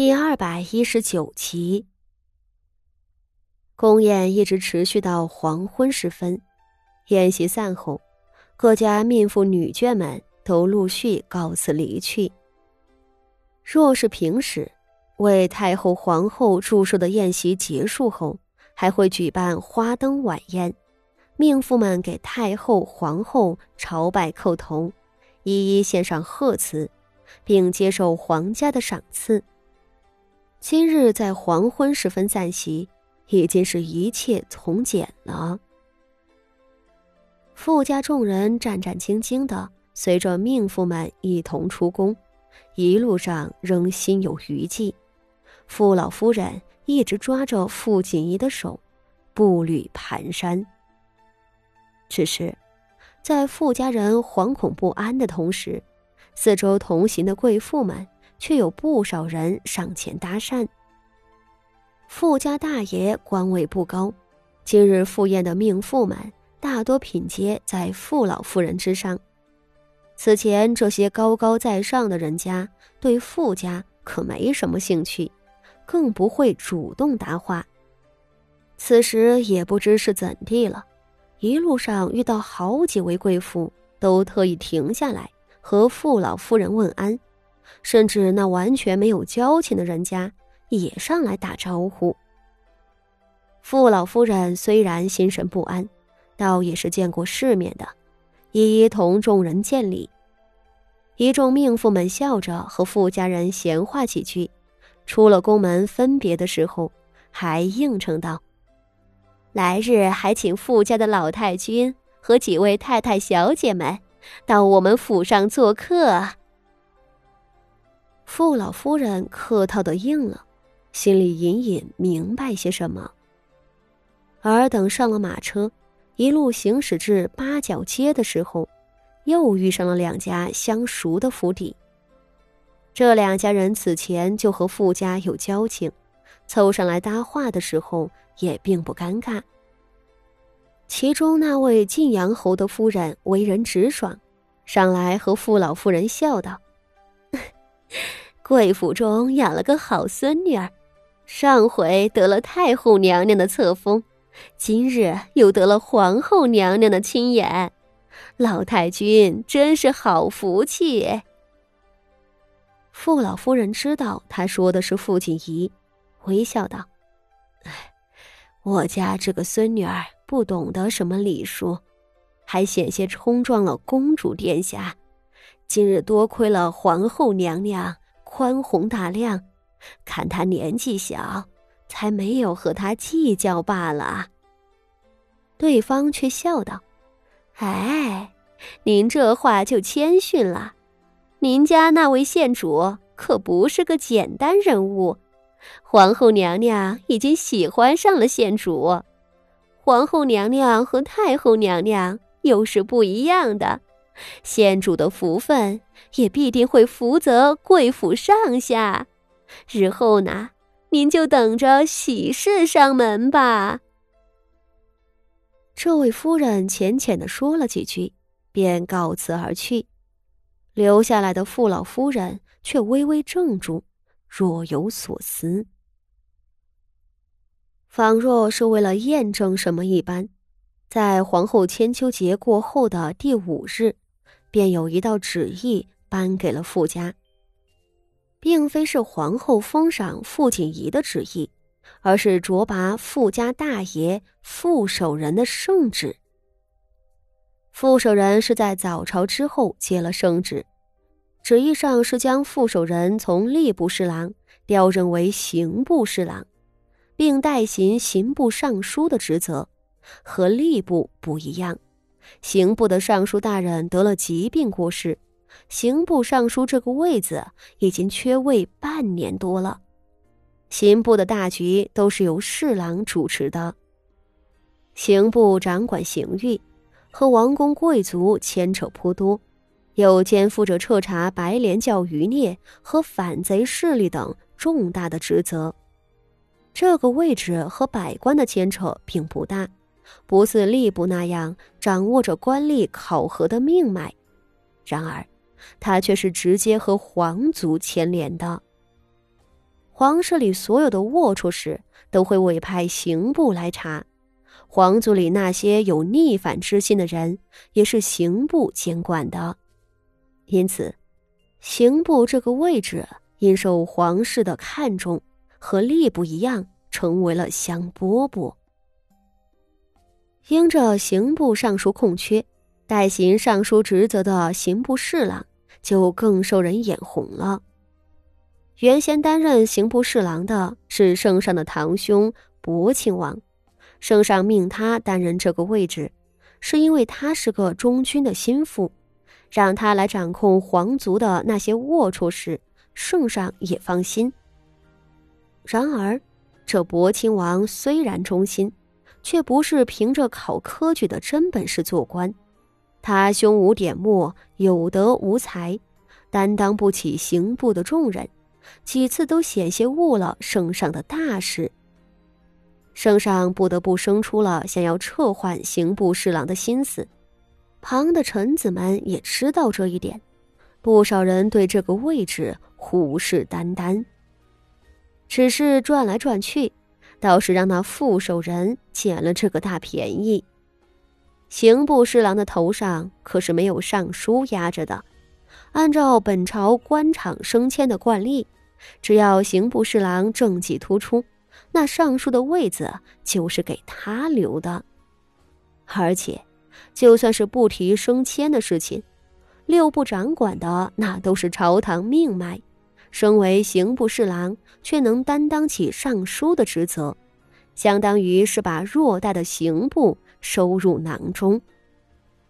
第二百一十九集，宫宴一直持续到黄昏时分。宴席散后，各家命妇女眷们都陆续告辞离去。若是平时，为太后、皇后祝寿的宴席结束后，还会举办花灯晚宴，命妇们给太后、皇后朝拜叩头，一一献上贺词，并接受皇家的赏赐。今日在黄昏时分散席，已经是一切从简了。富家众人战战兢兢的随着命妇们一同出宫，一路上仍心有余悸。傅老夫人一直抓着傅锦仪的手，步履蹒跚。只是，在傅家人惶恐不安的同时，四周同行的贵妇们。却有不少人上前搭讪。富家大爷官位不高，今日赴宴的命妇们大多品阶在傅老夫人之上。此前这些高高在上的人家对傅家可没什么兴趣，更不会主动搭话。此时也不知是怎地了，一路上遇到好几位贵妇，都特意停下来和傅老夫人问安。甚至那完全没有交情的人家也上来打招呼。傅老夫人虽然心神不安，倒也是见过世面的，一一同众人见礼。一众命妇们笑着和傅家人闲话几句，出了宫门分别的时候，还应承道：“来日还请傅家的老太君和几位太太小姐们到我们府上做客。”傅老夫人客套的应了，心里隐隐明白些什么。而等上了马车，一路行驶至八角街的时候，又遇上了两家相熟的府邸。这两家人此前就和傅家有交情，凑上来搭话的时候也并不尴尬。其中那位晋阳侯的夫人为人直爽，上来和傅老夫人笑道。贵府中养了个好孙女儿，上回得了太后娘娘的册封，今日又得了皇后娘娘的亲眼，老太君真是好福气。傅老夫人知道他说的是傅锦仪，微笑道：“哎，我家这个孙女儿不懂得什么礼数，还险些冲撞了公主殿下，今日多亏了皇后娘娘。”宽宏大量，看他年纪小，才没有和他计较罢了。对方却笑道：“哎，您这话就谦逊了。您家那位县主可不是个简单人物，皇后娘娘已经喜欢上了县主。皇后娘娘和太后娘娘又是不一样的。”县主的福分也必定会福泽贵府上下，日后呢，您就等着喜事上门吧。这位夫人浅浅的说了几句，便告辞而去，留下来的傅老夫人却微微怔住，若有所思，仿若是为了验证什么一般，在皇后千秋节过后的第五日。便有一道旨意颁给了傅家，并非是皇后封赏傅锦仪的旨意，而是擢拔傅家大爷傅守仁的圣旨。傅守仁是在早朝之后接了圣旨，旨意上是将傅守仁从吏部侍郎调任为刑部侍郎，并代行刑部尚书的职责，和吏部不一样。刑部的尚书大人得了疾病过世，刑部尚书这个位子已经缺位半年多了。刑部的大局都是由侍郎主持的。刑部掌管刑狱，和王公贵族牵扯颇多，又肩负着彻查白莲教余孽和反贼势力等重大的职责。这个位置和百官的牵扯并不大。不似吏部那样掌握着官吏考核的命脉，然而，他却是直接和皇族牵连的。皇室里所有的龌龊事都会委派刑部来查，皇族里那些有逆反之心的人也是刑部监管的。因此，刑部这个位置因受皇室的看重，和吏部一样，成为了香饽饽。因着刑部尚书空缺，代行尚书职责的刑部侍郎就更受人眼红了。原先担任刑部侍郎的是圣上的堂兄博亲王，圣上命他担任这个位置，是因为他是个忠君的心腹，让他来掌控皇族的那些龌龊事，圣上也放心。然而，这博亲王虽然忠心，却不是凭着考科举的真本事做官，他胸无点墨，有德无才，担当不起刑部的重任。几次都险些误了圣上的大事，圣上不得不生出了想要撤换刑部侍郎的心思。旁的臣子们也知道这一点，不少人对这个位置虎视眈眈。只是转来转去，倒是让那副手人捡了这个大便宜。刑部侍郎的头上可是没有尚书压着的，按照本朝官场升迁的惯例。只要刑部侍郎政绩突出，那尚书的位子就是给他留的。而且，就算是不提升迁的事情，六部掌管的那都是朝堂命脉，身为刑部侍郎却能担当起尚书的职责，相当于是把偌大的刑部收入囊中。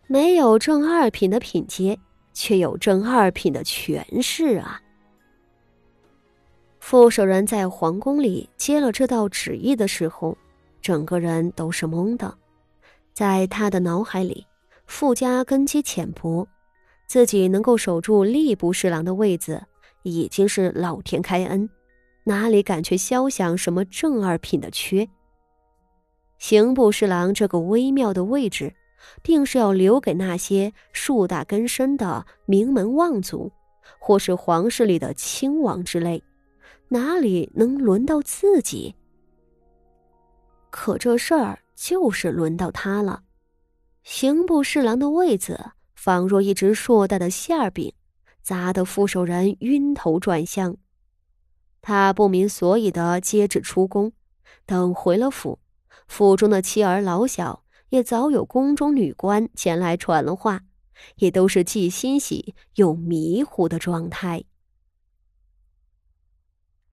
没有正二品的品阶，却有正二品的权势啊！副手人在皇宫里接了这道旨意的时候，整个人都是懵的。在他的脑海里，傅家根基浅薄，自己能够守住吏部侍郎的位子，已经是老天开恩，哪里敢去肖想什么正二品的缺？刑部侍郎这个微妙的位置，定是要留给那些树大根深的名门望族，或是皇室里的亲王之类。哪里能轮到自己？可这事儿就是轮到他了。刑部侍郎的位子仿若一只硕大的馅饼，砸得副手人晕头转向。他不明所以的接旨出宫，等回了府，府中的妻儿老小也早有宫中女官前来传了话，也都是既欣喜又迷糊的状态。